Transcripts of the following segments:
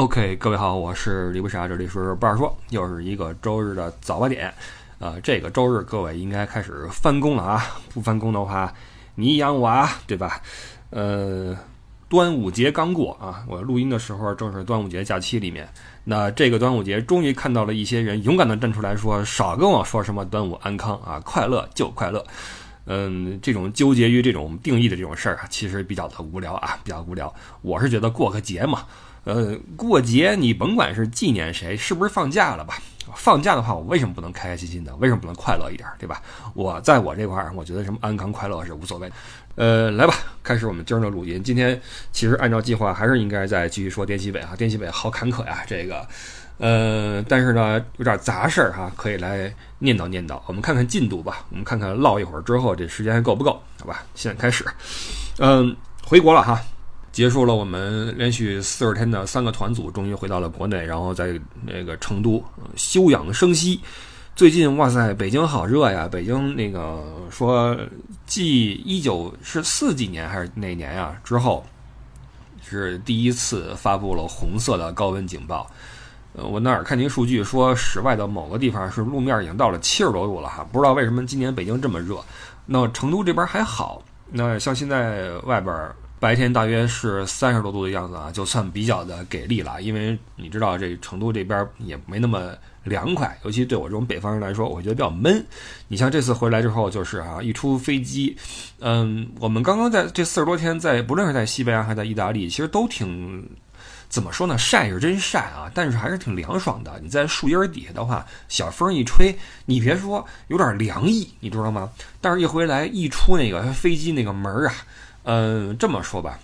OK，各位好，我是李不傻，这里是不二说，又是一个周日的早八点，呃，这个周日各位应该开始翻工了啊，不翻工的话，你养我啊，对吧？呃，端午节刚过啊，我录音的时候正是端午节假期里面，那这个端午节终于看到了一些人勇敢的站出来说，少跟我说什么端午安康啊，快乐就快乐。嗯，这种纠结于这种定义的这种事儿啊，其实比较的无聊啊，比较无聊。我是觉得过个节嘛，呃，过节你甭管是纪念谁，是不是放假了吧？放假的话，我为什么不能开开心心的？为什么不能快乐一点，对吧？我在我这块儿，我觉得什么安康快乐是无所谓。呃，来吧，开始我们今儿的录音。今天其实按照计划，还是应该再继续说滇西北啊，滇西北好坎坷呀，这个。呃，但是呢，有点杂事儿哈，可以来念叨念叨。我们看看进度吧，我们看看唠一会儿之后，这时间还够不够？好吧，现在开始。嗯，回国了哈，结束了我们连续四十天的三个团组，终于回到了国内，然后在那个成都休养生息。最近哇塞，北京好热呀！北京那个说，继一九是四几年还是哪年呀？之后是第一次发布了红色的高温警报。呃，我那儿看您数据说，室外的某个地方是路面已经到了七十多度了哈，不知道为什么今年北京这么热。那成都这边还好，那像现在外边白天大约是三十多度的样子啊，就算比较的给力了。因为你知道这成都这边也没那么凉快，尤其对我这种北方人来说，我觉得比较闷。你像这次回来之后，就是啊，一出飞机，嗯，我们刚刚在这四十多天，在不论是在西班牙还是在意大利，其实都挺。怎么说呢？晒是真晒啊，但是还是挺凉爽的。你在树荫底下的话，小风一吹，你别说有点凉意，你知道吗？但是一回来一出那个飞机那个门儿啊，嗯，这么说吧，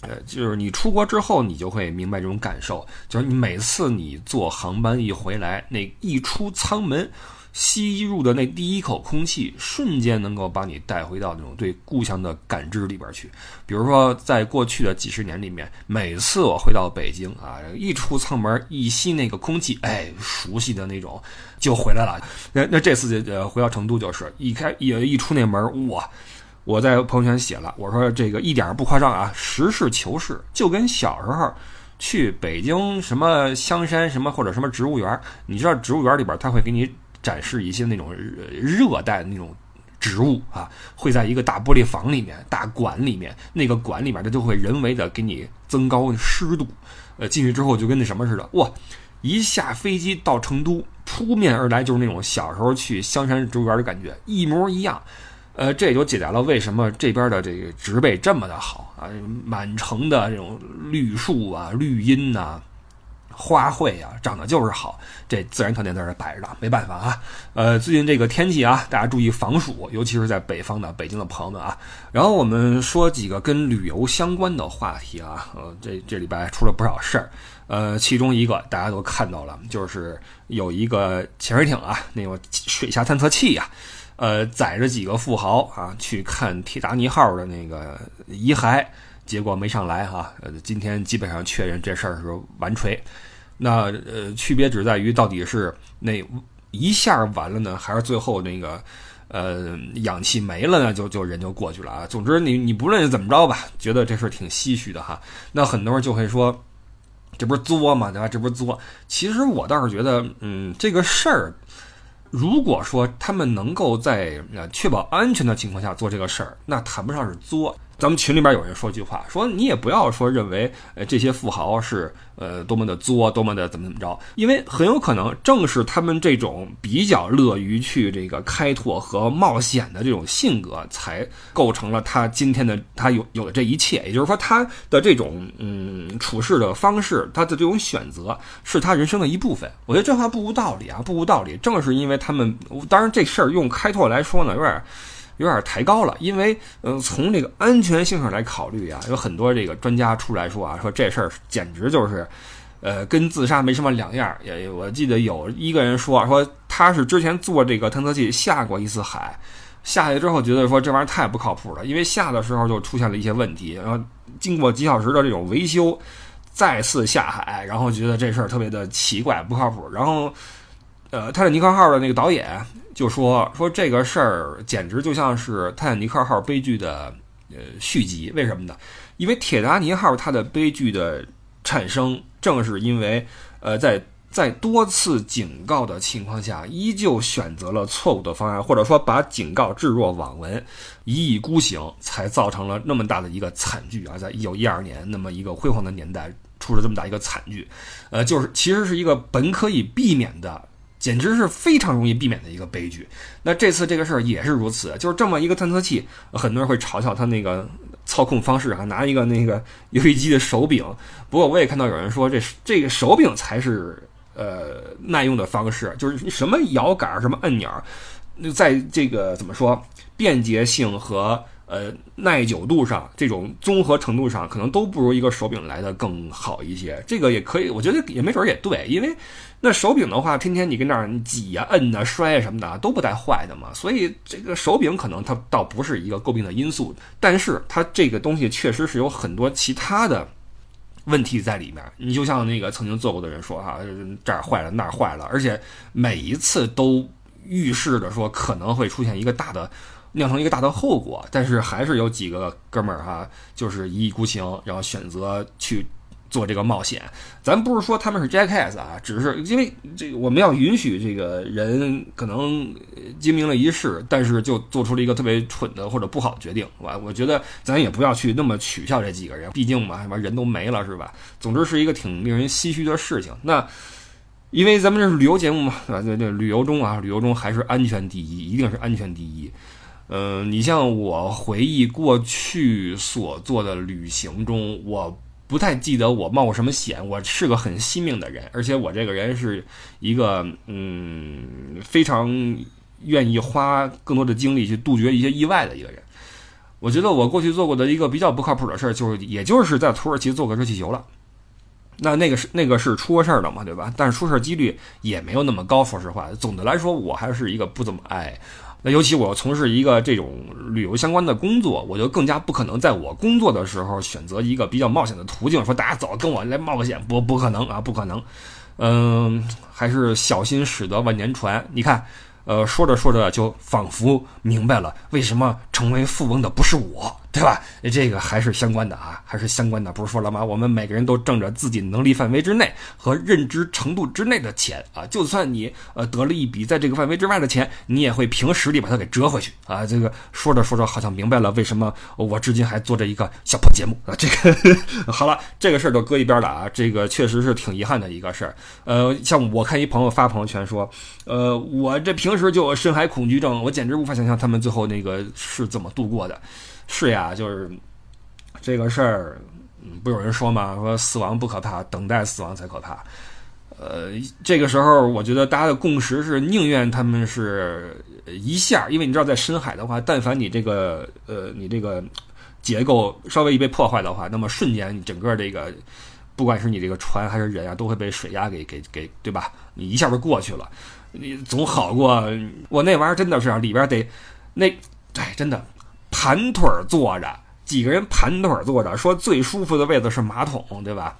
呃，就是你出国之后，你就会明白这种感受，就是你每次你坐航班一回来，那一出舱门。吸入的那第一口空气，瞬间能够把你带回到那种对故乡的感知里边去。比如说，在过去的几十年里面，每次我回到北京啊，一出舱门，一吸那个空气，哎，熟悉的那种就回来了。那那这次呃回到成都，就是一开一一出那门，哇！我在朋友圈写了，我说这个一点儿不夸张啊，实事求是，就跟小时候去北京什么香山什么或者什么植物园，你知道植物园里边他会给你。展示一些那种热带的那种植物啊，会在一个大玻璃房里面、大馆里面，那个馆里面它就会人为的给你增高湿度。呃，进去之后就跟那什么似的，哇！一下飞机到成都，扑面而来就是那种小时候去香山植物园的感觉，一模一样。呃，这也就解答了为什么这边的这个植被这么的好啊，满城的这种绿树啊、绿荫呐。花卉啊，长得就是好，这自然条件在这摆着呢，没办法啊。呃，最近这个天气啊，大家注意防暑，尤其是在北方的北京的朋友们啊。然后我们说几个跟旅游相关的话题啊，呃，这这礼拜出了不少事儿，呃，其中一个大家都看到了，就是有一个潜水艇啊，那个水下探测器呀，呃，载着几个富豪啊去看铁达尼号的那个遗骸。结果没上来哈，呃，今天基本上确认这事儿是完锤。那呃，区别只在于到底是那一下完了呢，还是最后那个呃氧气没了呢？就就人就过去了啊。总之，你你不论怎么着吧，觉得这事儿挺唏嘘的哈。那很多人就会说，这不是作吗？对吧？这不是作。其实我倒是觉得，嗯，这个事儿，如果说他们能够在确保安全的情况下做这个事儿，那谈不上是作。咱们群里边有人说句话，说你也不要说认为，呃，这些富豪是呃多么的作，多么的怎么怎么着，因为很有可能正是他们这种比较乐于去这个开拓和冒险的这种性格，才构成了他今天的他有有的这一切。也就是说，他的这种嗯处事的方式，他的这种选择，是他人生的一部分。我觉得这话不无道理啊，不无道理。正是因为他们，当然这事儿用开拓来说呢，有点。有点抬高了，因为，嗯，从这个安全性上来考虑啊，有很多这个专家出来说啊，说这事儿简直就是，呃，跟自杀没什么两样。也我记得有一个人说，说他是之前做这个探测器下过一次海，下去之后觉得说这玩意儿太不靠谱了，因为下的时候就出现了一些问题，然后经过几小时的这种维修，再次下海，然后觉得这事儿特别的奇怪不靠谱，然后。呃，泰坦尼克号的那个导演就说说这个事儿简直就像是泰坦尼克号悲剧的呃续集，为什么呢？因为铁达尼号它的悲剧的产生正是因为呃在。在多次警告的情况下，依旧选择了错误的方案，或者说把警告置若罔闻，一意孤行，才造成了那么大的一个惨剧啊！在一九一二年那么一个辉煌的年代，出了这么大一个惨剧，呃，就是其实是一个本可以避免的，简直是非常容易避免的一个悲剧。那这次这个事儿也是如此，就是这么一个探测器，很多人会嘲笑它那个操控方式啊，拿一个那个 游戏机的手柄。不过我也看到有人说，这这个手柄才是。呃，耐用的方式就是什么摇杆、什么按钮，那在这个怎么说便捷性和呃耐久度上，这种综合程度上，可能都不如一个手柄来的更好一些。这个也可以，我觉得也没准也对，因为那手柄的话，天天你跟那儿挤呀、摁呐、摔啊什么的，都不带坏的嘛。所以这个手柄可能它倒不是一个诟病的因素，但是它这个东西确实是有很多其他的。问题在里面，你就像那个曾经做过的人说哈，这儿坏了那儿坏了，而且每一次都预示着说可能会出现一个大的，酿成一个大的后果，但是还是有几个哥们儿哈，就是一意孤行，然后选择去。做这个冒险，咱不是说他们是 jackass 啊，只是因为这个我们要允许这个人可能精明了一世，但是就做出了一个特别蠢的或者不好的决定，我我觉得咱也不要去那么取笑这几个人，毕竟嘛，什么人都没了是吧？总之是一个挺令人唏嘘的事情。那因为咱们这是旅游节目嘛，啊，对对，旅游中啊，旅游中还是安全第一，一定是安全第一。嗯，你像我回忆过去所做的旅行中，我。不太记得我冒过什么险，我是个很惜命的人，而且我这个人是一个嗯非常愿意花更多的精力去杜绝一些意外的一个人。我觉得我过去做过的一个比较不靠谱的事儿，就是也就是在土耳其做个热气球了。那那个是那个是出过事儿的嘛，对吧？但是出事儿几率也没有那么高，说实话。总的来说，我还是一个不怎么爱。那尤其我从事一个这种旅游相关的工作，我就更加不可能在我工作的时候选择一个比较冒险的途径，说大家走，跟我来冒个险，不不可能啊，不可能。嗯，还是小心驶得万年船。你看。呃，说着说着就仿佛明白了，为什么成为富翁的不是我，对吧？这个还是相关的啊，还是相关的。不是说了吗？我们每个人都挣着自己能力范围之内和认知程度之内的钱啊。就算你呃得了一笔在这个范围之外的钱，你也会凭实力把它给折回去啊。这个说着说着好像明白了，为什么我至今还做着一个小破节目啊？这个 好了，这个事儿就搁一边了啊。这个确实是挺遗憾的一个事儿。呃，像我看一朋友发朋友圈说，呃，我这平。时就有深海恐惧症，我简直无法想象他们最后那个是怎么度过的。是呀，就是这个事儿，不有人说吗？说死亡不可怕，等待死亡才可怕。呃，这个时候我觉得大家的共识是宁愿他们是一下，因为你知道，在深海的话，但凡你这个呃，你这个结构稍微一被破坏的话，那么瞬间你整个这个，不管是你这个船还是人啊，都会被水压给给给，对吧？你一下就过去了。你总好过我那玩意儿，真的是里边得那哎，真的盘腿坐着，几个人盘腿坐着，说最舒服的位子是马桶，对吧？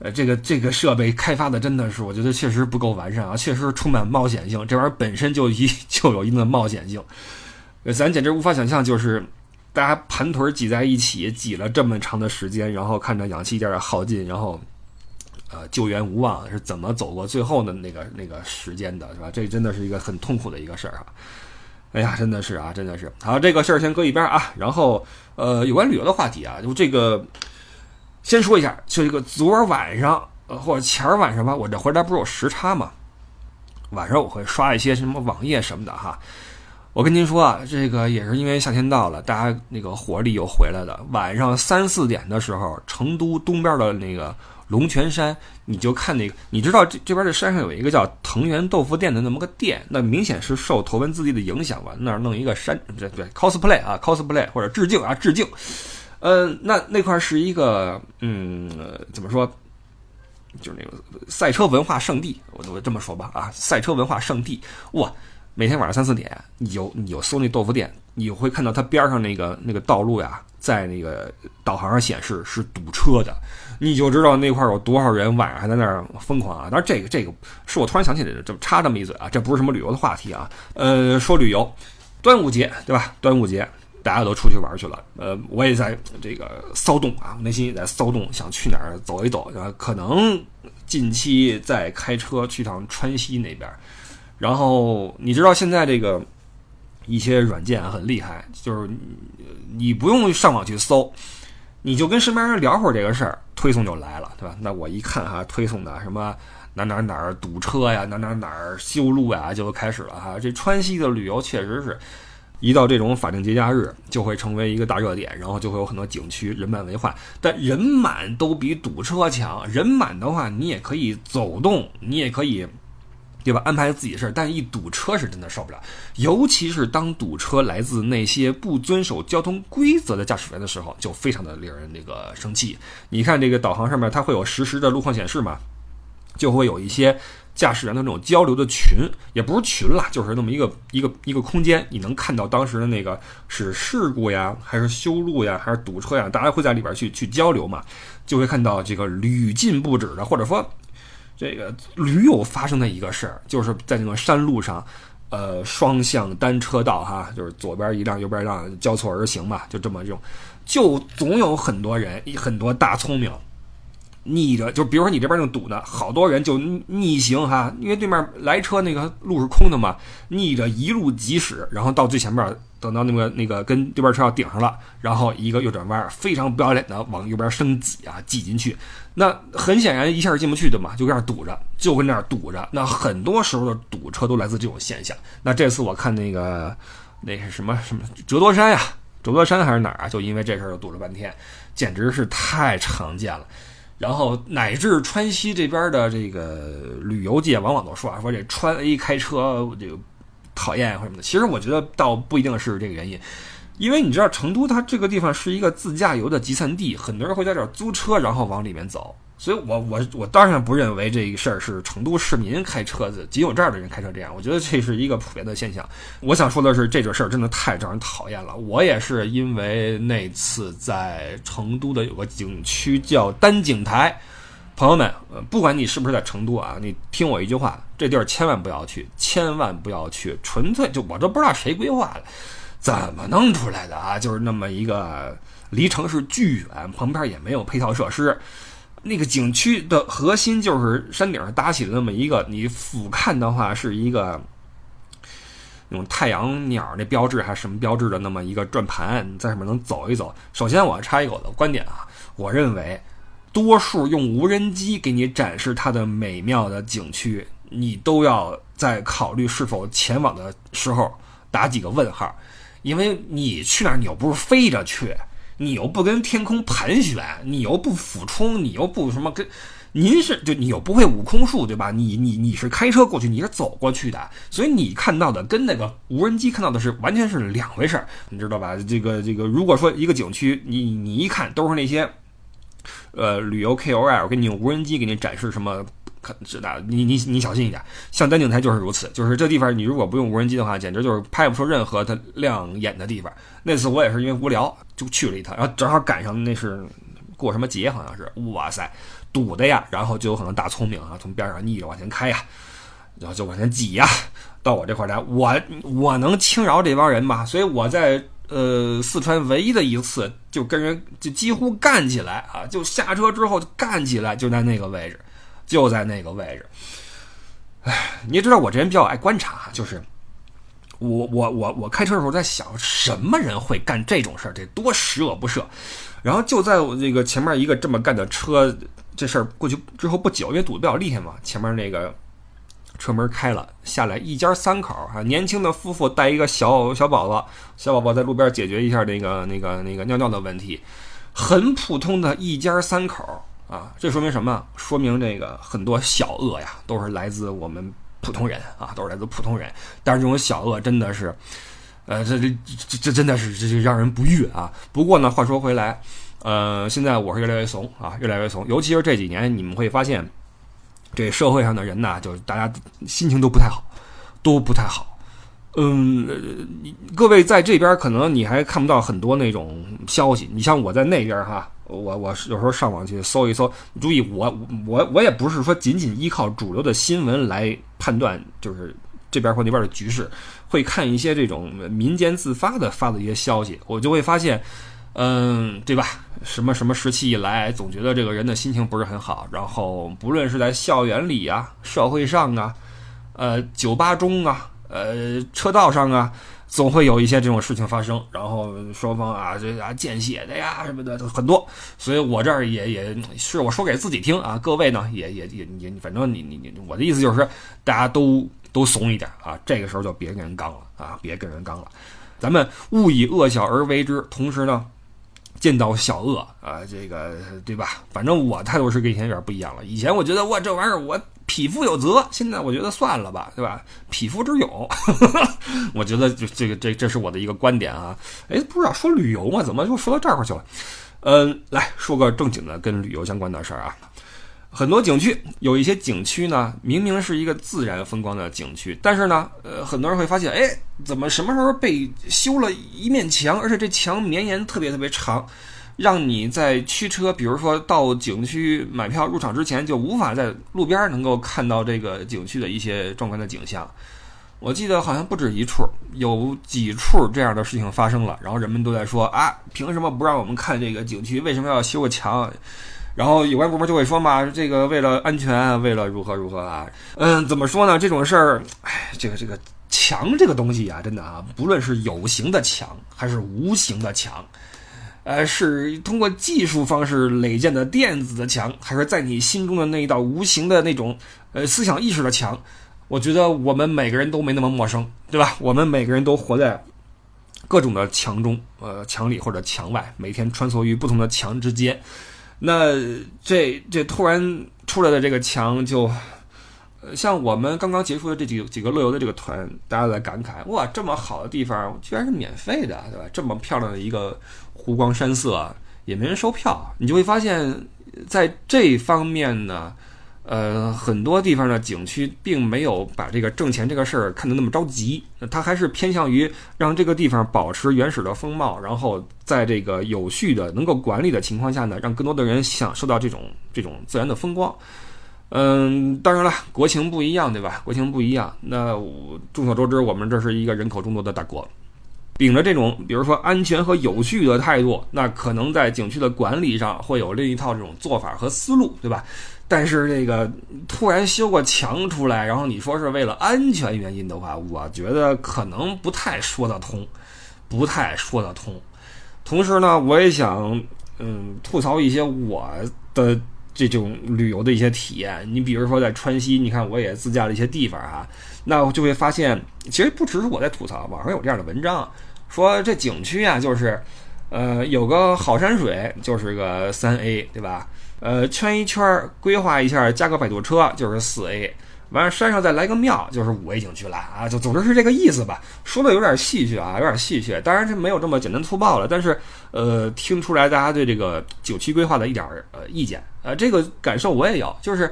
呃，这个这个设备开发的真的是，我觉得确实不够完善啊，确实充满冒险性。这玩意儿本身就一 就有一定的冒险性，咱简直无法想象，就是大家盘腿挤在一起，挤了这么长的时间，然后看着氧气一点点耗尽，然后。呃，救援无望是怎么走过最后的那个那个时间的，是吧？这真的是一个很痛苦的一个事儿啊！哎呀，真的是啊，真的是。好，这个事儿先搁一边啊。然后，呃，有关旅游的话题啊，就这个先说一下，就这个昨儿晚上呃或者前儿晚上吧，我这回来不是有时差嘛，晚上我会刷一些什么网页什么的哈。我跟您说啊，这个也是因为夏天到了，大家那个活力又回来了。晚上三四点的时候，成都东边的那个。龙泉山，你就看那个，你知道这这边这山上有一个叫藤原豆腐店的那么个店，那明显是受头文字 D 的影响吧？那儿弄一个山，对对，cosplay 啊，cosplay 或者致敬啊，致敬。呃，那那块是一个，嗯，怎么说？就是那个赛车文化圣地，我我这么说吧啊，赛车文化圣地，哇！每天晚上三四点，你有你有搜那豆腐店，你会看到它边上那个那个道路呀，在那个导航上显示是堵车的。你就知道那块有多少人晚上还在那儿疯狂啊！当然，这个这个是我突然想起来的，这么插这么一嘴啊，这不是什么旅游的话题啊。呃，说旅游，端午节对吧？端午节，大家都出去玩去了，呃，我也在这个骚动啊，内心也在骚动，想去哪儿走一走，啊，可能近期再开车去趟川西那边。然后你知道现在这个一些软件很厉害，就是你不用上网去搜，你就跟身边人聊会儿这个事儿，推送就来了，对吧？那我一看哈，推送的什么哪哪哪儿堵车呀，哪哪哪儿修路呀，就开始了哈。这川西的旅游确实是。一到这种法定节假日，就会成为一个大热点，然后就会有很多景区人满为患。但人满都比堵车强。人满的话，你也可以走动，你也可以，对吧？安排自己的事儿。但一堵车是真的受不了，尤其是当堵车来自那些不遵守交通规则的驾驶员的时候，就非常的令人那个生气。你看这个导航上面，它会有实时的路况显示嘛，就会有一些。驾驶员的那种交流的群，也不是群啦，就是那么一个一个一个空间，你能看到当时的那个是事故呀，还是修路呀，还是堵车呀？大家会在里边去去交流嘛，就会看到这个屡禁不止的，或者说这个驴友发生的一个事儿，就是在那个山路上，呃，双向单车道哈，就是左边一辆，右边一辆交错而行嘛，就这么用，就总有很多人，很多大聪明。逆着，就比如说你这边正堵呢，好多人就逆行哈，因为对面来车那个路是空的嘛，逆着一路疾驶，然后到最前面，等到那个那个跟对面车要顶上了，然后一个右转弯，非常不要脸的往右边生挤啊，挤进去，那很显然一下进不去的嘛，就跟那儿堵着，就跟那儿堵着。那很多时候的堵车都来自这种现象。那这次我看那个那是什么什么折多山呀，折多山还是哪儿啊？就因为这事儿就堵了半天，简直是太常见了。然后乃至川西这边的这个旅游界，往往都说啊，说这川 A 开车这个讨厌或什么的。其实我觉得倒不一定是这个原因，因为你知道成都它这个地方是一个自驾游的集散地，很多人会在这儿租车，然后往里面走。所以，我我我当然不认为这个事儿是成都市民开车子，仅有这儿的人开车这样。我觉得这是一个普遍的现象。我想说的是，这种事儿真的太招人讨厌了。我也是因为那次在成都的有个景区叫丹景台，朋友们，不管你是不是在成都啊，你听我一句话，这地儿千万不要去，千万不要去，纯粹就我都不知道谁规划的，怎么弄出来的啊？就是那么一个离城市巨远，旁边也没有配套设施。那个景区的核心就是山顶上搭起了那么一个，你俯瞰的话是一个那种太阳鸟那标志还是什么标志的那么一个转盘，在上面能走一走。首先，我插一口的观点啊，我认为多数用无人机给你展示它的美妙的景区，你都要在考虑是否前往的时候打几个问号，因为你去那儿你又不是飞着去。你又不跟天空盘旋，你又不俯冲，你又不什么跟，您是就你又不会悟空术，对吧？你你你是开车过去，你是走过去的，所以你看到的跟那个无人机看到的是完全是两回事儿，你知道吧？这个这个，如果说一个景区，你你一看都是那些，呃，旅游 KOL 给你用无人机给你展示什么。可知道你你你小心一点，像丹景台就是如此，就是这地方你如果不用无人机的话，简直就是拍不出任何它亮眼的地方。那次我也是因为无聊就去了一趟，然后正好赶上那是过什么节，好像是，哇塞，堵的呀，然后就有可能大聪明啊，从边上逆着往前开呀，然后就往前挤呀，到我这块来，我我能轻饶这帮人吗？所以我在呃四川唯一的一次就跟人就几乎干起来啊，就下车之后就干起来，就在那个位置。就在那个位置，哎，你也知道我这人比较爱观察，就是我我我我开车的时候在想，什么人会干这种事儿？得多十恶不赦！然后就在我这个前面一个这么干的车，这事儿过去之后不久，因为堵得比较厉害嘛，前面那个车门开了，下来一家三口啊，年轻的夫妇带一个小小宝宝，小宝宝在路边解决一下那个那个那个尿尿的问题，很普通的一家三口。啊，这说明什么？说明这个很多小恶呀，都是来自我们普通人啊，都是来自普通人。但是这种小恶真的是，呃，这这这这真的是这让人不悦啊。不过呢，话说回来，呃，现在我是越来越怂啊，越来越怂。尤其是这几年，你们会发现，这社会上的人呐，就是大家心情都不太好，都不太好。嗯，各位在这边可能你还看不到很多那种消息。你像我在那边哈。我我有时候上网去搜一搜，注意我我我也不是说仅仅依靠主流的新闻来判断，就是这边或那边的局势，会看一些这种民间自发的发的一些消息，我就会发现，嗯，对吧？什么什么时期以来，总觉得这个人的心情不是很好，然后不论是在校园里啊、社会上啊、呃酒吧？中啊、呃车道上啊。总会有一些这种事情发生，然后双方啊，这啊见血的呀什么的很多，所以我这儿也也是我说给自己听啊，各位呢也也也也，反正你你你，我的意思就是大家都都怂一点啊，这个时候就别跟人刚了啊，别跟人刚了，咱们勿以恶小而为之，同时呢，见到小恶啊，这个对吧？反正我态度是跟以前有点不一样了，以前我觉得哇这玩意儿我。匹夫有责，现在我觉得算了吧，对吧？匹夫之勇，我觉得就这个这这是我的一个观点啊。哎，不知道说旅游嘛，怎么就说到这块去了？嗯，来说个正经的跟旅游相关的事儿啊。很多景区有一些景区呢，明明是一个自然风光的景区，但是呢，呃，很多人会发现，哎，怎么什么时候被修了一面墙，而且这墙绵延特别特别长。让你在驱车，比如说到景区买票入场之前，就无法在路边能够看到这个景区的一些壮观的景象。我记得好像不止一处，有几处这样的事情发生了，然后人们都在说啊，凭什么不让我们看这个景区？为什么要修个墙？然后有关部门就会说嘛，这个为了安全，为了如何如何啊？嗯，怎么说呢？这种事儿，哎，这个这个墙这个东西啊，真的啊，不论是有形的墙还是无形的墙。呃，是通过技术方式垒建的电子的墙，还是在你心中的那一道无形的那种呃思想意识的墙？我觉得我们每个人都没那么陌生，对吧？我们每个人都活在各种的墙中，呃，墙里或者墙外，每天穿梭于不同的墙之间。那这这突然出来的这个墙，就呃，像我们刚刚结束的这几几个乐游的这个团，大家在感慨：哇，这么好的地方居然是免费的，对吧？这么漂亮的一个。湖光山色也没人收票，你就会发现，在这方面呢，呃，很多地方的景区并没有把这个挣钱这个事儿看得那么着急，它还是偏向于让这个地方保持原始的风貌，然后在这个有序的能够管理的情况下呢，让更多的人享受到这种这种自然的风光。嗯，当然了，国情不一样，对吧？国情不一样，那众所周知，我们这是一个人口众多的大国。秉着这种，比如说安全和有序的态度，那可能在景区的管理上会有另一套这种做法和思路，对吧？但是这个突然修个墙出来，然后你说是为了安全原因的话，我觉得可能不太说得通，不太说得通。同时呢，我也想嗯吐槽一些我的。这种旅游的一些体验，你比如说在川西，你看我也自驾了一些地方哈，那我就会发现，其实不只是我在吐槽，网上有这样的文章，说这景区啊，就是，呃，有个好山水就是个三 A，对吧？呃，圈一圈规划一下，加个摆渡车就是四 A。完了，山上再来个庙，就是五 A 景区了啊！就总之是这个意思吧。说的有点戏谑啊，有点戏谑。当然这没有这么简单粗暴了，但是呃，听出来大家对这个景区规划的一点呃意见，呃，这个感受我也有。就是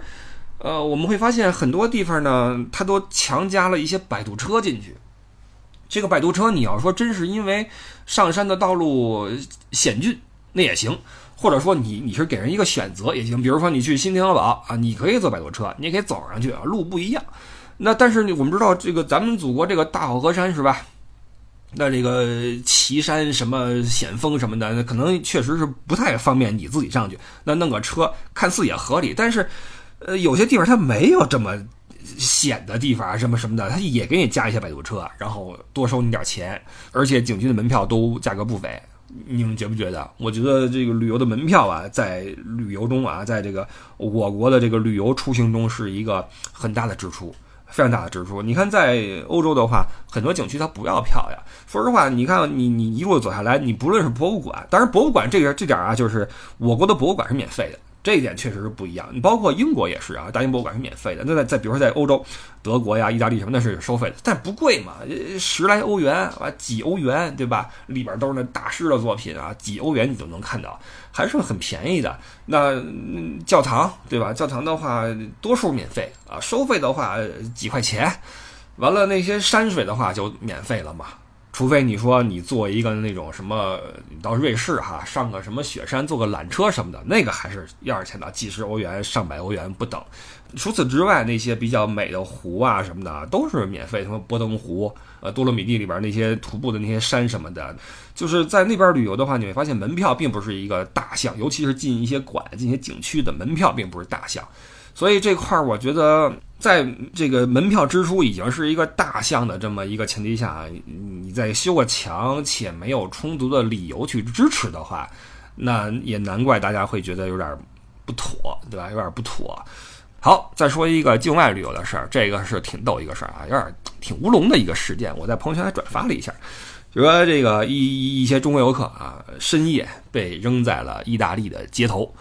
呃，我们会发现很多地方呢，它都强加了一些摆渡车进去。这个摆渡车，你要说真是因为上山的道路险峻，那也行。或者说你你是给人一个选择也行，比如说你去新天鹅堡啊，你可以坐摆渡车，你也可以走上去啊，路不一样。那但是我们知道这个咱们祖国这个大好河山是吧？那这个奇山什么险峰什么的，那可能确实是不太方便你自己上去。那弄个车看似也合理，但是呃有些地方它没有这么险的地方，什么什么的，它也给你加一些摆渡车，然后多收你点钱，而且景区的门票都价格不菲。你们觉不觉得？我觉得这个旅游的门票啊，在旅游中啊，在这个我国的这个旅游出行中是一个很大的支出，非常大的支出。你看，在欧洲的话，很多景区它不要票呀。说实话，你看你你一路走下来，你不论是博物馆，当然博物馆这个这点啊，就是我国的博物馆是免费的。这一点确实是不一样，你包括英国也是啊，大英博物馆是免费的。那在在比如说在欧洲，德国呀、意大利什么的是收费的，但不贵嘛，十来欧元啊，几欧元对吧？里边都是那大师的作品啊，几欧元你都能看到，还是很便宜的。那教堂对吧？教堂的话多数免费啊，收费的话几块钱。完了那些山水的话就免费了嘛。除非你说你做一个那种什么，到瑞士哈上个什么雪山坐个缆车什么的，那个还是要是钱的，几十欧元、上百欧元不等。除此之外，那些比较美的湖啊什么的都是免费，什么波登湖、呃多洛米蒂里边那些徒步的那些山什么的，就是在那边旅游的话，你会发现门票并不是一个大项，尤其是进一些馆、进一些景区的门票并不是大项。所以这块儿，我觉得在这个门票支出已经是一个大项的这么一个前提下，你再修个墙且没有充足的理由去支持的话，那也难怪大家会觉得有点不妥，对吧？有点不妥。好，再说一个境外旅游的事儿，这个是挺逗一个事儿啊，有点挺乌龙的一个事件，我在朋友圈还转发了一下，就说这个一一些中国游客啊，深夜被扔在了意大利的街头。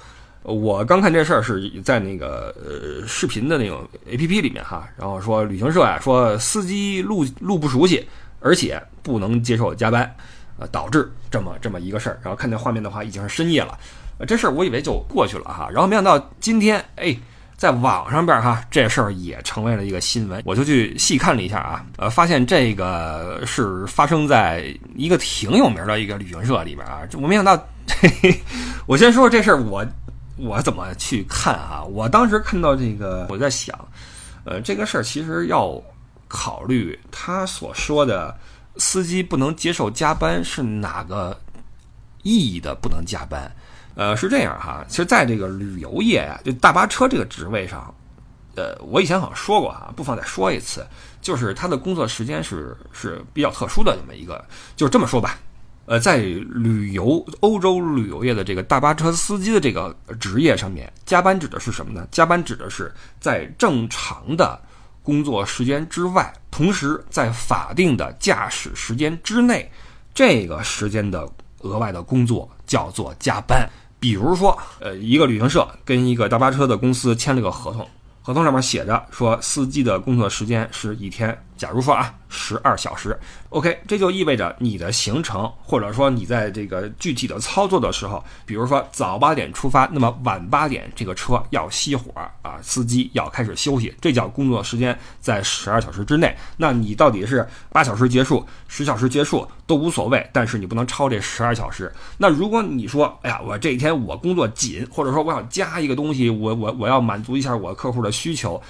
我刚看这事儿是在那个呃视频的那种 A P P 里面哈，然后说旅行社呀说司机路路不熟悉，而且不能接受加班，呃导致这么这么一个事儿。然后看见画面的话，已经是深夜了，呃这事儿我以为就过去了哈，然后没想到今天哎。在网上边哈，这事儿也成为了一个新闻，我就去细看了一下啊，呃，发现这个是发生在一个挺有名的一个旅行社里边啊，我没想到，嘿嘿我先说说这事儿，我我怎么去看啊？我当时看到这个，我在想，呃，这个事儿其实要考虑他所说的司机不能接受加班是哪个意义的不能加班。呃，是这样哈，其实在这个旅游业啊，就大巴车这个职位上，呃，我以前好像说过哈，不妨再说一次，就是他的工作时间是是比较特殊的这么一个，就这么说吧，呃，在旅游欧洲旅游业的这个大巴车司机的这个职业上面，加班指的是什么呢？加班指的是在正常的工作时间之外，同时在法定的驾驶时间之内，这个时间的额外的工作叫做加班。比如说，呃，一个旅行社跟一个大巴车的公司签了个合同，合同上面写着说，司机的工作时间是一天。假如说啊，十二小时，OK，这就意味着你的行程，或者说你在这个具体的操作的时候，比如说早八点出发，那么晚八点这个车要熄火啊，司机要开始休息，这叫工作时间在十二小时之内。那你到底是八小时结束、十小时结束都无所谓，但是你不能超这十二小时。那如果你说，哎呀，我这一天我工作紧，或者说我想加一个东西，我我我要满足一下我客户的需求。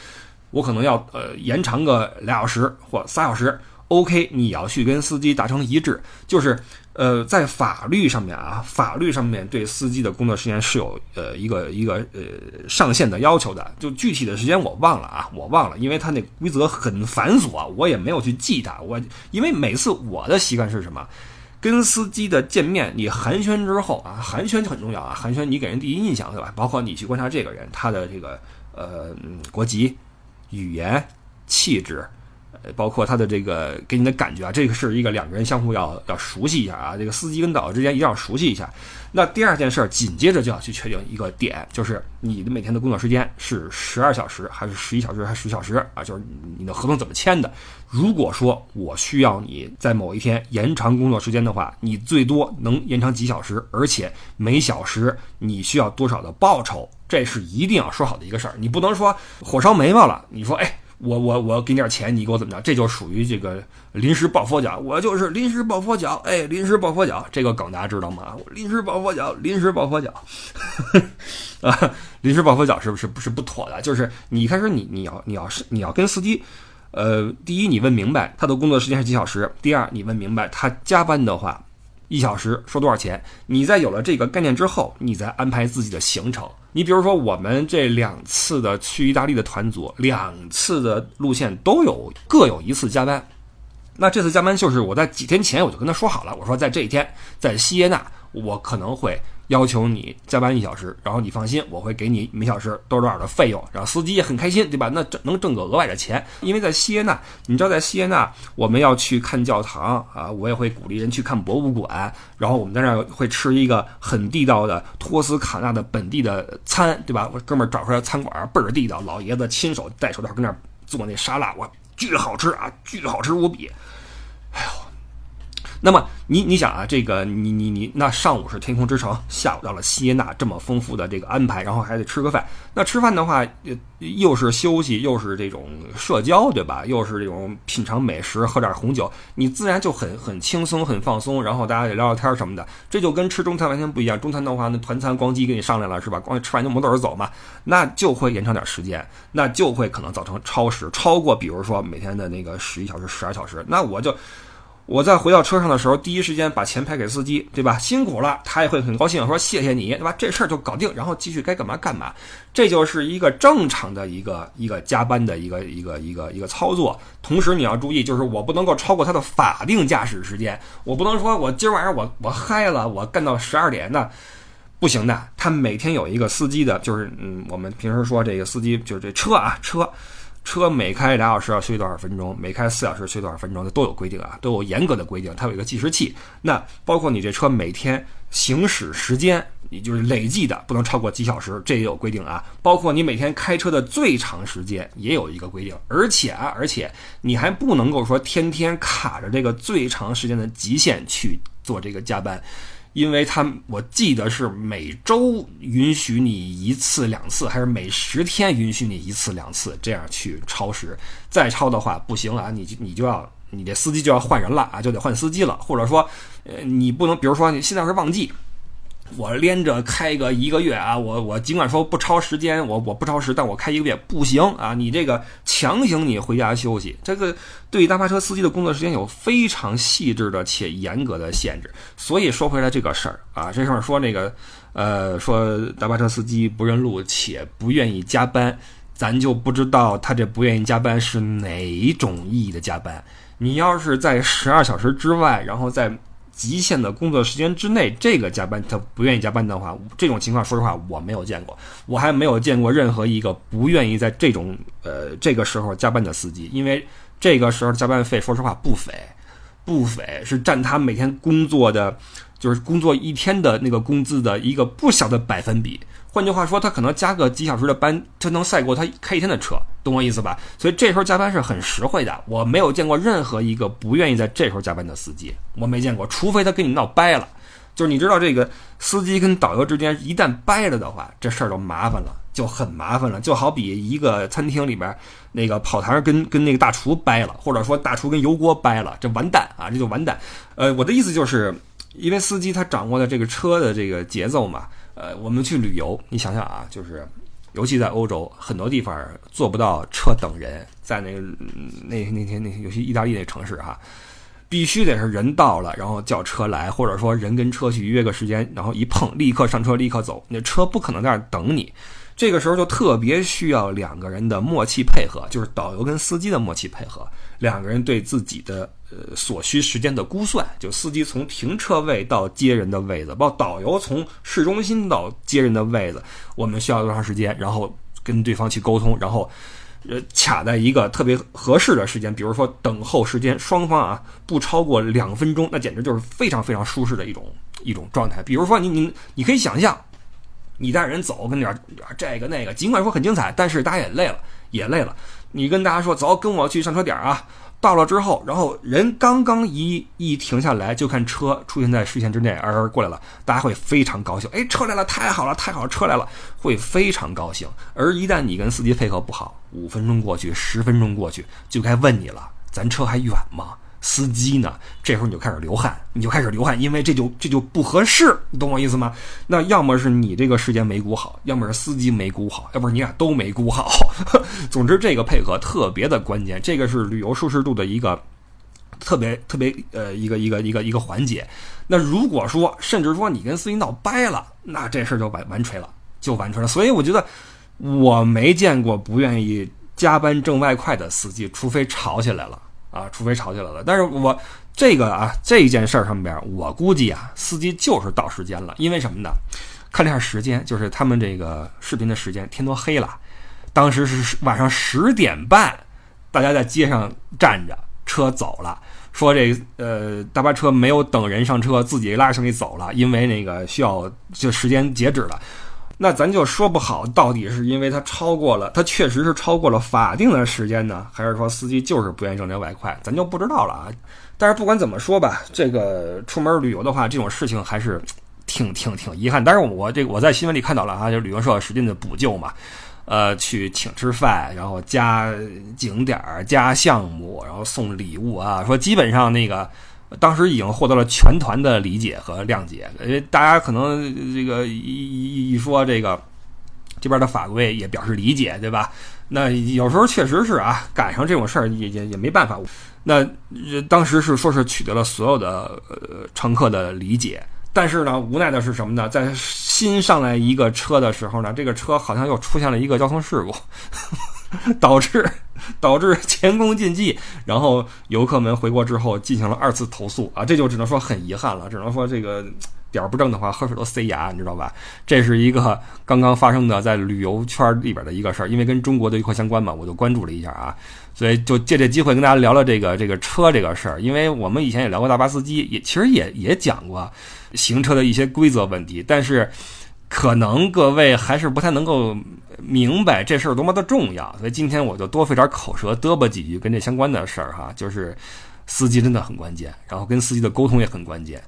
我可能要呃延长个俩小时或仨小时，OK，你要去跟司机达成一致，就是呃在法律上面啊，法律上面对司机的工作时间是有呃一个一个呃上限的要求的，就具体的时间我忘了啊，我忘了，因为他那规则很繁琐，我也没有去记它。我因为每次我的习惯是什么，跟司机的见面，你寒暄之后啊，寒暄很重要啊，寒暄你给人第一印象对吧？包括你去观察这个人他的这个呃国籍。语言、气质，呃，包括他的这个给你的感觉啊，这个是一个两个人相互要要熟悉一下啊。这个司机跟导游之间一定要熟悉一下。那第二件事儿，紧接着就要去确定一个点，就是你的每天的工作时间是十二小时，还是十一小时，还是十小时啊？就是你的合同怎么签的？如果说我需要你在某一天延长工作时间的话，你最多能延长几小时，而且每小时你需要多少的报酬？这是一定要说好的一个事儿，你不能说火烧眉毛了。你说，哎，我我我给你点钱，你给我怎么着？这就属于这个临时抱佛脚。我就是临时抱佛脚，哎，临时抱佛脚，这个梗大家知道吗？我临时抱佛脚，临时抱佛脚，啊，临时抱佛脚是不是不是不妥的？就是你开始你你要你要是你要跟司机，呃，第一你问明白他的工作时间是几小时，第二你问明白他加班的话。一小时收多少钱？你在有了这个概念之后，你再安排自己的行程。你比如说，我们这两次的去意大利的团组，两次的路线都有各有一次加班。那这次加班就是我在几天前我就跟他说好了，我说在这一天在西耶纳，我可能会。要求你加班一小时，然后你放心，我会给你每小时多少多少的费用，然后司机也很开心，对吧？那挣能挣个额外的钱，因为在西耶纳，你知道在西耶纳我们要去看教堂啊，我也会鼓励人去看博物馆，然后我们在那儿会吃一个很地道的托斯卡纳的本地的餐，对吧？我哥们儿找出来餐馆倍儿地道，老爷子亲手戴手套跟那儿做那沙拉，哇，巨好吃啊，巨好吃无比。哎呦，那么你你想啊，这个你你你，那上午是天空之城，下午到了锡耶纳，这么丰富的这个安排，然后还得吃个饭。那吃饭的话，又是休息，又是这种社交，对吧？又是这种品尝美食，喝点红酒，你自然就很很轻松，很放松。然后大家也聊聊天什么的，这就跟吃中餐完全不一样。中餐的话，那团餐咣叽给你上来了，是吧？光吃完就抹嘴走嘛，那就会延长点时间，那就会可能造成超时，超过比如说每天的那个十一小时、十二小时，那我就。我在回到车上的时候，第一时间把钱赔给司机，对吧？辛苦了，他也会很高兴，说谢谢你，对吧？这事儿就搞定，然后继续该干嘛干嘛。这就是一个正常的一个一个加班的一个一个一个一个操作。同时你要注意，就是我不能够超过他的法定驾驶时间，我不能说我今儿晚上我我嗨了，我干到十二点，那不行的。他每天有一个司机的，就是嗯，我们平时说这个司机就是这车啊车。车每开俩小时要休息多少分钟？每开四小时休息多少分钟？这都有规定啊，都有严格的规定。它有一个计时器。那包括你这车每天行驶时间，也就是累计的，不能超过几小时，这也有规定啊。包括你每天开车的最长时间也有一个规定。而且啊，而且你还不能够说天天卡着这个最长时间的极限去做这个加班。因为他我记得是每周允许你一次两次，还是每十天允许你一次两次这样去超时，再超的话不行了啊！你你就要你这司机就要换人了啊，就得换司机了，或者说，呃，你不能，比如说你现在是旺季。我连着开个一个月啊，我我尽管说不超时间，我我不超时，但我开一个月不行啊！你这个强行你回家休息，这个对大巴车司机的工作时间有非常细致的且严格的限制。所以说回来这个事儿啊，这事儿说那个呃，说大巴车司机不认路且不愿意加班，咱就不知道他这不愿意加班是哪种意义的加班。你要是在十二小时之外，然后在。极限的工作时间之内，这个加班他不愿意加班的话，这种情况说实话我没有见过，我还没有见过任何一个不愿意在这种呃这个时候加班的司机，因为这个时候加班费说实话不菲，不菲是占他每天工作的，就是工作一天的那个工资的一个不小的百分比。换句话说，他可能加个几小时的班，他能赛过他开一天的车，懂我意思吧？所以这时候加班是很实惠的。我没有见过任何一个不愿意在这时候加班的司机，我没见过，除非他跟你闹掰了。就是你知道，这个司机跟导游之间一旦掰了的话，这事儿就麻烦了，就很麻烦了。就好比一个餐厅里边那个跑堂跟跟那个大厨掰了，或者说大厨跟油锅掰了，这完蛋啊，这就完蛋。呃，我的意思就是，因为司机他掌握的这个车的这个节奏嘛。呃，我们去旅游，你想想啊，就是，尤其在欧洲，很多地方做不到车等人，在那个那那天那尤其意大利那城市哈，必须得是人到了，然后叫车来，或者说人跟车去约个时间，然后一碰立刻上车立刻走，那车不可能在那等你。这个时候就特别需要两个人的默契配合，就是导游跟司机的默契配合，两个人对自己的呃所需时间的估算，就司机从停车位到接人的位子，包括导游从市中心到接人的位子，我们需要多长时间，然后跟对方去沟通，然后呃卡在一个特别合适的时间，比如说等候时间双方啊不超过两分钟，那简直就是非常非常舒适的一种一种状态。比如说你你你可以想象。你带人走，跟点这个那个，尽管说很精彩，但是大家也累了，也累了。你跟大家说走，跟我去上车点啊。到了之后，然后人刚刚一一停下来，就看车出现在视线之内，而过来了，大家会非常高兴。哎，车来了，太好了，太好了，车来了，会非常高兴。而一旦你跟司机配合不好，五分钟过去，十分钟过去，就该问你了，咱车还远吗？司机呢？这时候你就开始流汗，你就开始流汗，因为这就这就不合适，你懂我意思吗？那要么是你这个时间没估好，要么是司机没估好，要不是你俩都没估好。总之，这个配合特别的关键，这个是旅游舒适度的一个特别特别呃一个一个一个一个环节。那如果说甚至说你跟司机闹掰了，那这事儿就完完锤了，就完锤了。所以我觉得我没见过不愿意加班挣外快的司机，除非吵起来了。啊，除非吵起来了，但是我这个啊，这件事儿上边，我估计啊，司机就是到时间了，因为什么呢？看了一下时间，就是他们这个视频的时间，天都黑了，当时是晚上十点半，大家在街上站着，车走了，说这呃大巴车没有等人上车，自己拉着行李走了，因为那个需要就时间截止了。那咱就说不好，到底是因为他超过了，他确实是超过了法定的时间呢，还是说司机就是不愿意挣这外快，咱就不知道了啊。但是不管怎么说吧，这个出门旅游的话，这种事情还是挺挺挺遗憾。但是我这我在新闻里看到了啊，就旅行社使劲的补救嘛，呃，去请吃饭，然后加景点儿、加项目，然后送礼物啊，说基本上那个当时已经获得了全团的理解和谅解。因为大家可能这个一一一说这个这边的法规也表示理解，对吧？那有时候确实是啊，赶上这种事儿也也也没办法。那当时是说是取得了所有的呃乘客的理解，但是呢，无奈的是什么呢？在新上来一个车的时候呢，这个车好像又出现了一个交通事故，导致导致前功尽弃，然后游客们回国之后进行了二次投诉啊，这就只能说很遗憾了，只能说这个。点儿不正的话，喝水都塞牙，你知道吧？这是一个刚刚发生的在旅游圈里边的一个事儿，因为跟中国的游客相关嘛，我就关注了一下啊，所以就借这机会跟大家聊聊这个这个车这个事儿。因为我们以前也聊过大巴司机，也其实也也讲过行车的一些规则问题，但是可能各位还是不太能够明白这事儿多么的重要，所以今天我就多费点口舌，嘚啵几句跟这相关的事儿哈，就是司机真的很关键，然后跟司机的沟通也很关键。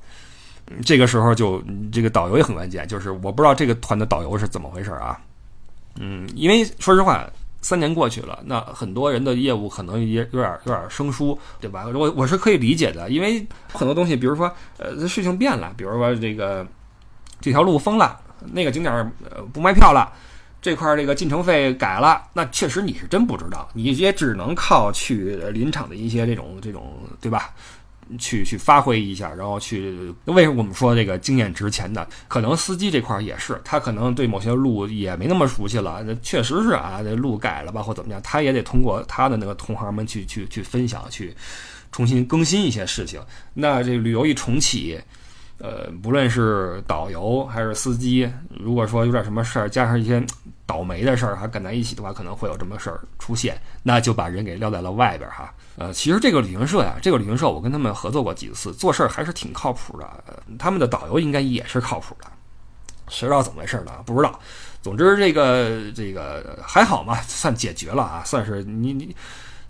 这个时候就这个导游也很关键，就是我不知道这个团的导游是怎么回事啊？嗯，因为说实话，三年过去了，那很多人的业务可能也有点有点生疏，对吧？我我是可以理解的，因为很多东西，比如说呃事情变了，比如说这个这条路封了，那个景点呃不卖票了，这块这个进城费改了，那确实你是真不知道，你也只能靠去临场的一些这种这种，对吧？去去发挥一下，然后去为什么我们说这个经验值钱的？可能司机这块也是，他可能对某些路也没那么熟悉了。那确实是啊，这路改了吧，或怎么样，他也得通过他的那个同行们去去去分享，去重新更新一些事情。那这旅游一重启，呃，不论是导游还是司机，如果说有点什么事儿，加上一些倒霉的事儿还赶在一起的话，可能会有这么事儿出现，那就把人给撂在了外边哈。呃，其实这个旅行社呀，这个旅行社我跟他们合作过几次，做事儿还是挺靠谱的。他们的导游应该也是靠谱的，谁知道怎么回事儿呢？不知道。总之，这个这个还好嘛，算解决了啊，算是你你。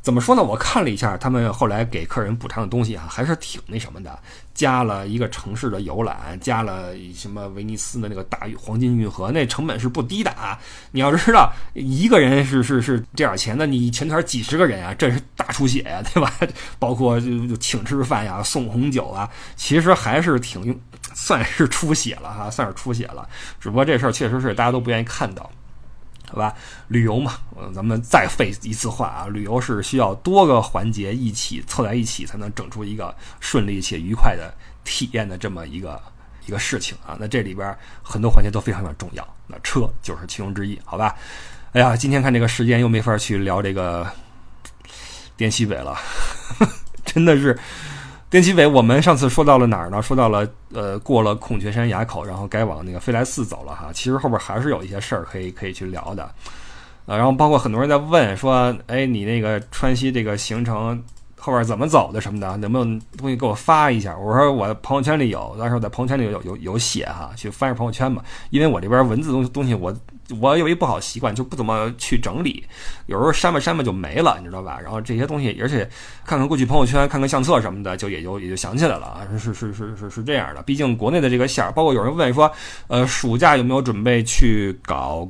怎么说呢？我看了一下他们后来给客人补偿的东西啊，还是挺那什么的。加了一个城市的游览，加了什么威尼斯的那个大黄金运河，那成本是不低的啊！你要知道，一个人是是是这点钱的，你全团几十个人啊，这是大出血呀，对吧？包括就就请吃饭呀、送红酒啊，其实还是挺算是出血了哈，算是出血了。只不过这事儿确实是大家都不愿意看到。好吧，旅游嘛，咱们再废一次话啊，旅游是需要多个环节一起凑在一起，才能整出一个顺利且愉快的体验的这么一个一个事情啊。那这里边很多环节都非常的重要，那车就是其中之一，好吧？哎呀，今天看这个时间又没法去聊这个滇西北了，真的是。滇西北，我们上次说到了哪儿呢？说到了，呃，过了孔雀山垭口，然后该往那个飞来寺走了哈。其实后边还是有一些事儿可以可以去聊的，呃，然后包括很多人在问说，哎，你那个川西这个行程。后边怎么走的什么的，能不能东西给我发一下？我说我朋友圈里有，到时候在朋友圈里有有有写哈，去翻下朋友圈吧。因为我这边文字东东西，我我有一不好习惯，就不怎么去整理，有时候删吧删吧就没了，你知道吧？然后这些东西，而且看看过去朋友圈，看看相册什么的，就也就也就想起来了啊。是是是是是这样的，毕竟国内的这个线儿，包括有人问说，呃，暑假有没有准备去搞？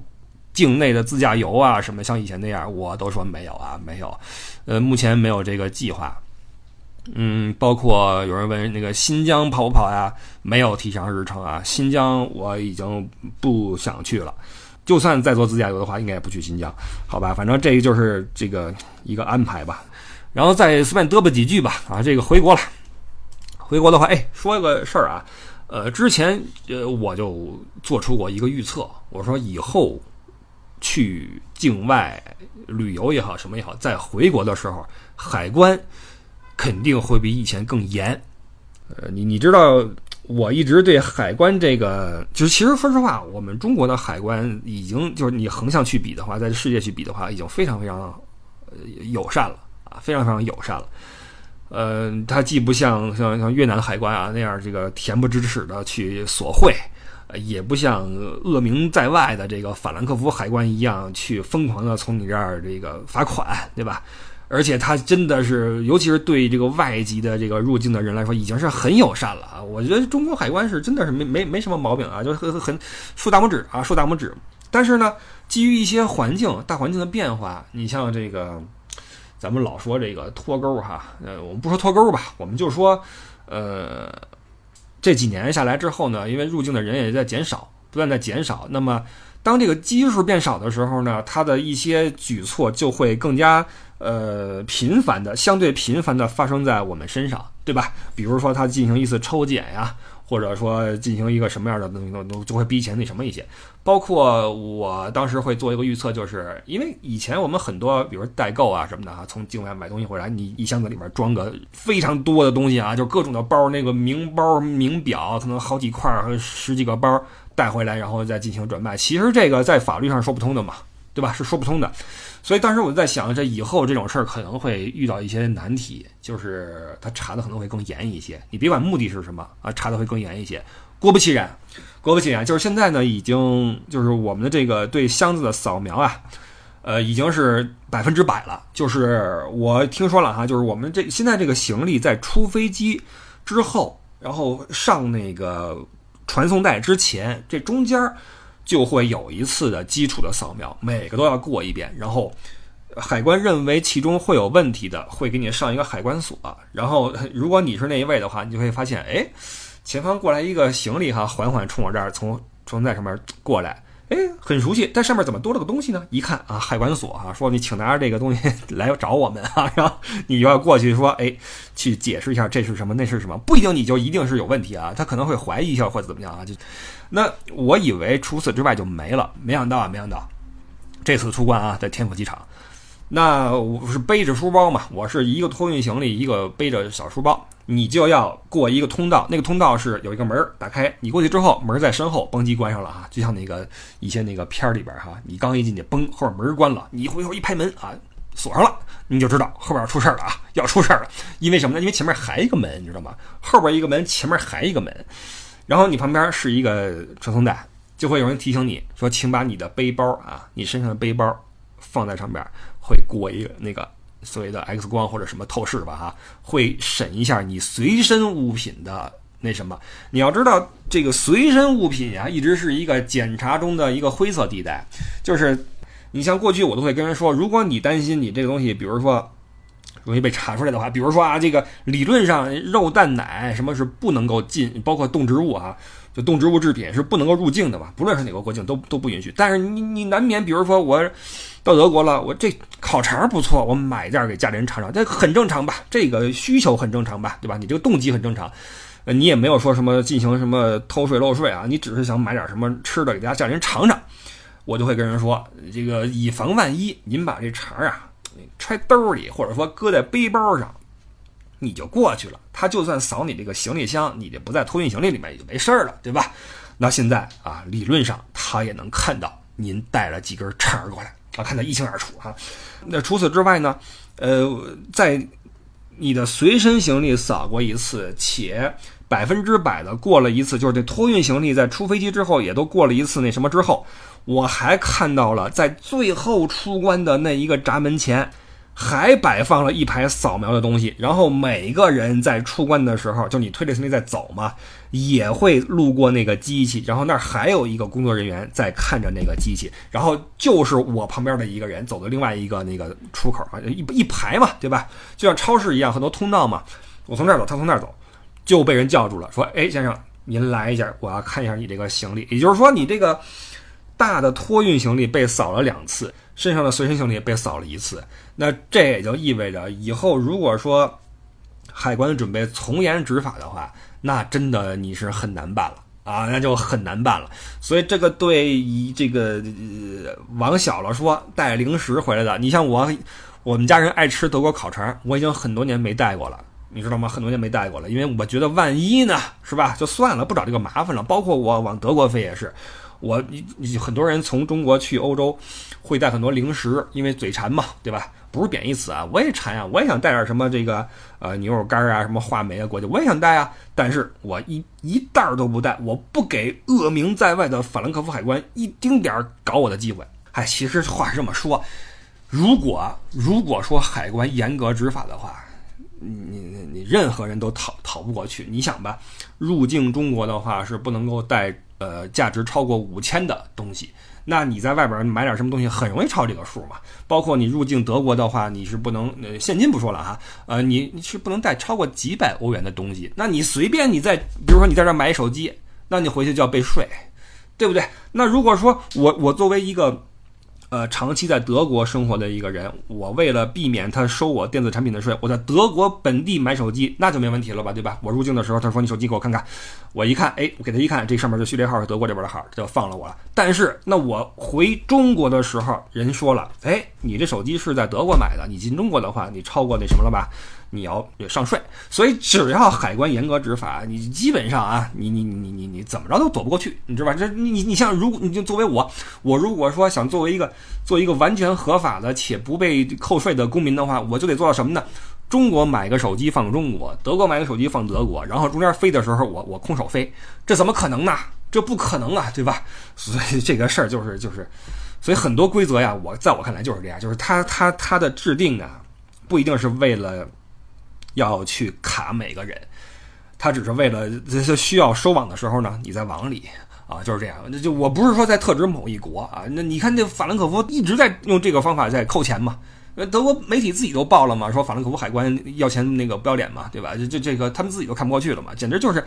境内的自驾游啊，什么像以前那样，我都说没有啊，没有，呃，目前没有这个计划。嗯，包括有人问那个新疆跑不跑呀？没有提上日程啊。新疆我已经不想去了，就算再做自驾游的话，应该也不去新疆，好吧？反正这个就是这个一个安排吧。然后再随便嘚啵几句吧。啊，这个回国了，回国的话，哎，说个事儿啊，呃，之前呃我就做出过一个预测，我说以后。去境外旅游也好，什么也好，在回国的时候，海关肯定会比以前更严。呃，你你知道，我一直对海关这个，就是其实说实话，我们中国的海关已经就是你横向去比的话，在世界去比的话，已经非常非常友善了啊，非常非常友善了。呃，它既不像像像越南海关啊那样这个恬不知耻的去索贿。也不像恶名在外的这个法兰克福海关一样去疯狂的从你这儿这个罚款，对吧？而且它真的是，尤其是对这个外籍的这个入境的人来说，已经是很友善了啊！我觉得中国海关是真的是没没没什么毛病啊，就很很竖大拇指啊，竖大拇指。但是呢，基于一些环境大环境的变化，你像这个，咱们老说这个脱钩哈，呃，我们不说脱钩吧，我们就说，呃，这几年下来之后呢，因为入境的人也在减少，不断在减少，那么当这个基数变少的时候呢，它的一些举措就会更加。呃，频繁的，相对频繁的发生在我们身上，对吧？比如说它进行一次抽检呀，或者说进行一个什么样的东西，都就会比以前那什么一些。包括我当时会做一个预测，就是因为以前我们很多，比如代购啊什么的啊，从境外买东西回来，你一箱子里面装个非常多的东西啊，就各种的包，那个名包、名表，可能好几块和十几个包带回来，然后再进行转卖。其实这个在法律上说不通的嘛，对吧？是说不通的。所以当时我就在想，这以后这种事儿可能会遇到一些难题，就是他查的可能会更严一些。你别管目的是什么啊，查的会更严一些。果不其然，果不其然，就是现在呢，已经就是我们的这个对箱子的扫描啊，呃，已经是百分之百了。就是我听说了哈，就是我们这现在这个行李在出飞机之后，然后上那个传送带之前，这中间儿。就会有一次的基础的扫描，每个都要过一遍，然后海关认为其中会有问题的，会给你上一个海关锁。然后如果你是那一位的话，你就会发现，哎，前方过来一个行李哈，缓缓冲我这儿从从在上面过来，哎，很熟悉，但上面怎么多了个东西呢？一看啊，海关所啊，说你请拿着这个东西 来找我们啊，然后你要过去说，哎，去解释一下这是什么，那是什么，不一定你就一定是有问题啊，他可能会怀疑一下或者怎么样啊，就。那我以为除此之外就没了，没想到啊，没想到这次出关啊，在天府机场，那我是背着书包嘛，我是一个托运行李，一个背着小书包，你就要过一个通道，那个通道是有一个门打开，你过去之后，门在身后，嘣叽关上了啊，就像那个一些那个片儿里边哈，你刚一进去，嘣，后边门关了，你回头一拍门啊，锁上了，你就知道后边要出事儿了啊，要出事儿了，因为什么呢？因为前面还一个门，你知道吗？后边一个门，前面还一个门。然后你旁边是一个传送带，就会有人提醒你说，请把你的背包啊，你身上的背包放在上边，会过一个那个所谓的 X 光或者什么透视吧，哈，会审一下你随身物品的那什么。你要知道，这个随身物品啊，一直是一个检查中的一个灰色地带。就是你像过去我都会跟人说，如果你担心你这个东西，比如说。容易被查出来的话，比如说啊，这个理论上肉蛋奶什么是不能够进，包括动植物啊，就动植物制品是不能够入境的吧？不论是哪个国境都都不允许。但是你你难免，比如说我到德国了，我这烤肠不错，我买一件给家里人尝尝，这很正常吧？这个需求很正常吧？对吧？你这个动机很正常，你也没有说什么进行什么偷税漏税啊，你只是想买点什么吃的给大家家里人尝尝，我就会跟人说，这个以防万一，您把这肠啊。揣兜里，或者说搁在背包上，你就过去了。他就算扫你这个行李箱，你这不在托运行李里面也就没事儿了，对吧？那现在啊，理论上他也能看到您带了几根肠过来啊，看得一清二楚啊。那除此之外呢，呃，在你的随身行李扫过一次，且百分之百的过了一次，就是这托运行李在出飞机之后也都过了一次那什么之后。我还看到了，在最后出关的那一个闸门前，还摆放了一排扫描的东西。然后每个人在出关的时候，就你推着行李在走嘛，也会路过那个机器。然后那儿还有一个工作人员在看着那个机器。然后就是我旁边的一个人走的另外一个那个出口啊，一一排嘛，对吧？就像超市一样，很多通道嘛。我从这儿走，他从那儿走，就被人叫住了，说：“哎，先生，您来一下，我要看一下你这个行李。”也就是说，你这个。大的托运行李被扫了两次，身上的随身行李被扫了一次。那这也就意味着，以后如果说海关准备从严执法的话，那真的你是很难办了啊，那就很难办了。所以这个对于这个往小了说，带零食回来的，你像我，我们家人爱吃德国烤肠，我已经很多年没带过了，你知道吗？很多年没带过了，因为我觉得万一呢，是吧？就算了，不找这个麻烦了。包括我往德国飞也是。我你很多人从中国去欧洲，会带很多零食，因为嘴馋嘛，对吧？不是贬义词啊，我也馋啊，我也想带点什么这个呃牛肉干啊，什么话梅啊过去，我也想带啊。但是我一一袋儿都不带，我不给恶名在外的法兰克福海关一丁点儿搞我的机会。哎，其实话是这么说，如果如果说海关严格执法的话，你你你任何人都逃逃不过去。你想吧，入境中国的话是不能够带呃价值超过五千的东西。那你在外边买点什么东西，很容易超这个数嘛。包括你入境德国的话，你是不能呃现金不说了哈，呃你你是不能带超过几百欧元的东西。那你随便你在，比如说你在这买手机，那你回去就要被税，对不对？那如果说我我作为一个。呃，长期在德国生活的一个人，我为了避免他收我电子产品的税，我在德国本地买手机，那就没问题了吧，对吧？我入境的时候，他说你手机给我看看，我一看，哎，我给他一看，这上面的序列号是德国这边的号，就放了我了。但是，那我回中国的时候，人说了，哎，你这手机是在德国买的，你进中国的话，你超过那什么了吧？你要上税，所以只要海关严格执法，你基本上啊，你你你你你怎么着都躲不过去，你知道吧？这你你你像如果你就作为我，我如果说想作为一个做一个完全合法的且不被扣税的公民的话，我就得做到什么呢？中国买个手机放中国，德国买个手机放德国，然后中间飞的时候我我空手飞，这怎么可能呢？这不可能啊，对吧？所以这个事儿就是就是，所以很多规则呀，我在我看来就是这样，就是它它它的制定啊，不一定是为了。要去卡每个人，他只是为了这需要收网的时候呢，你在网里啊，就是这样。那就我不是说在特指某一国啊，那你看这法兰克福一直在用这个方法在扣钱嘛，德国媒体自己都报了嘛，说法兰克福海关要钱那个不要脸嘛，对吧？这这这个他们自己都看不过去了嘛，简直就是。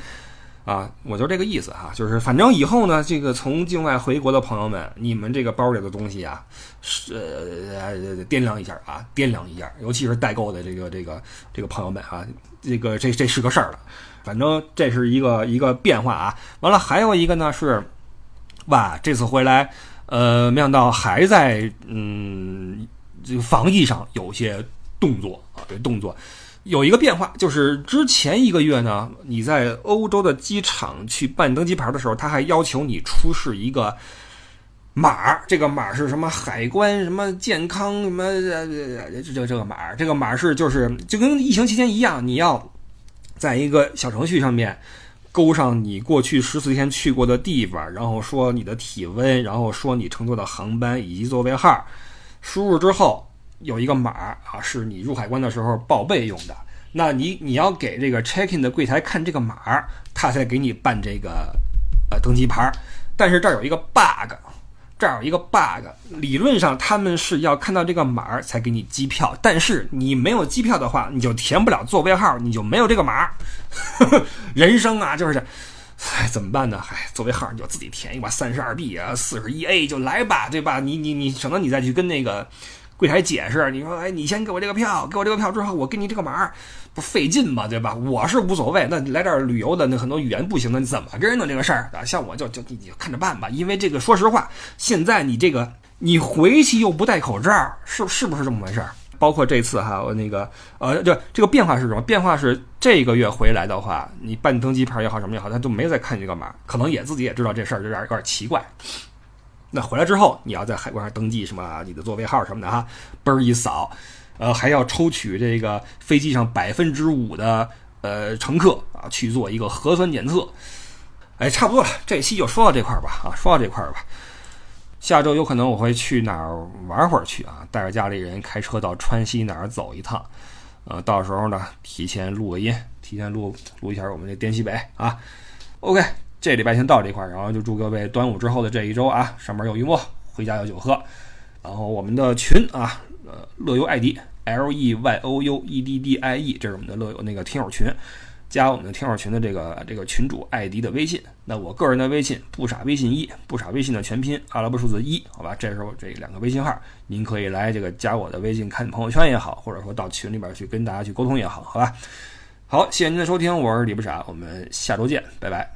啊，我就这个意思哈，就是反正以后呢，这个从境外回国的朋友们，你们这个包里的东西啊，是呃掂量一下啊，掂量一下，尤其是代购的这个这个这个朋友们啊，这个这这是个事儿了。反正这是一个一个变化啊。完了，还有一个呢是，哇，这次回来，呃，没想到还在嗯这个防疫上有些动作啊，这动作。有一个变化，就是之前一个月呢，你在欧洲的机场去办登机牌的时候，他还要求你出示一个码这个码是什么？海关什么健康什么？这这这个码这个码是就是就跟疫情期间一样，你要在一个小程序上面勾上你过去十四天去过的地方，然后说你的体温，然后说你乘坐的航班以及座位号，输入之后。有一个码啊，是你入海关的时候报备用的。那你你要给这个 check in 的柜台看这个码，他才给你办这个呃登机牌。但是这儿有一个 bug，这儿有一个 bug。理论上他们是要看到这个码才给你机票，但是你没有机票的话，你就填不了座位号，你就没有这个码。人生啊，就是，唉，怎么办呢？唉，座位号你就自己填一个三十二 B 啊，四十一 A 就来吧，对吧？你你你省得你再去跟那个。柜台解释，你说，哎，你先给我这个票，给我这个票之后，我给你这个码，不费劲吗？对吧？我是无所谓。那来这儿旅游的，那很多语言不行的，你怎么跟人弄这个事儿啊？像我就就你就看着办吧。因为这个，说实话，现在你这个你回去又不戴口罩，是 是不是这么回事儿？包括这次哈，我那个呃，对，这个变化是什么？变化是这个月回来的话，你办登机牌也好，什么也好，他都没再看你这个码，可能也自己也知道这事儿有点有点奇怪。那回来之后，你要在海关上登记什么你的座位号什么的哈，嘣儿一扫，呃，还要抽取这个飞机上百分之五的呃乘客啊去做一个核酸检测。哎，差不多了，这期就说到这块儿吧啊，说到这块儿吧。下周有可能我会去哪儿玩会儿去啊，带着家里人开车到川西哪儿走一趟，呃，到时候呢提前录个音，提前录录一下我们这滇西北啊。OK。这礼拜先到这块儿，然后就祝各位端午之后的这一周啊，上班有鱼摸，回家有酒喝。然后我们的群啊，呃，乐游艾迪 L E Y O U E D D I E，这是我们的乐游那个听友群，加我们的听友群的这个这个群主艾迪的微信。那我个人的微信不傻微信一，不傻微信的全拼阿拉伯数字一，好吧？这是我这两个微信号，您可以来这个加我的微信看你朋友圈也好，或者说到群里边去跟大家去沟通也好，好吧？好，谢谢您的收听，我是李不傻，我们下周见，拜拜。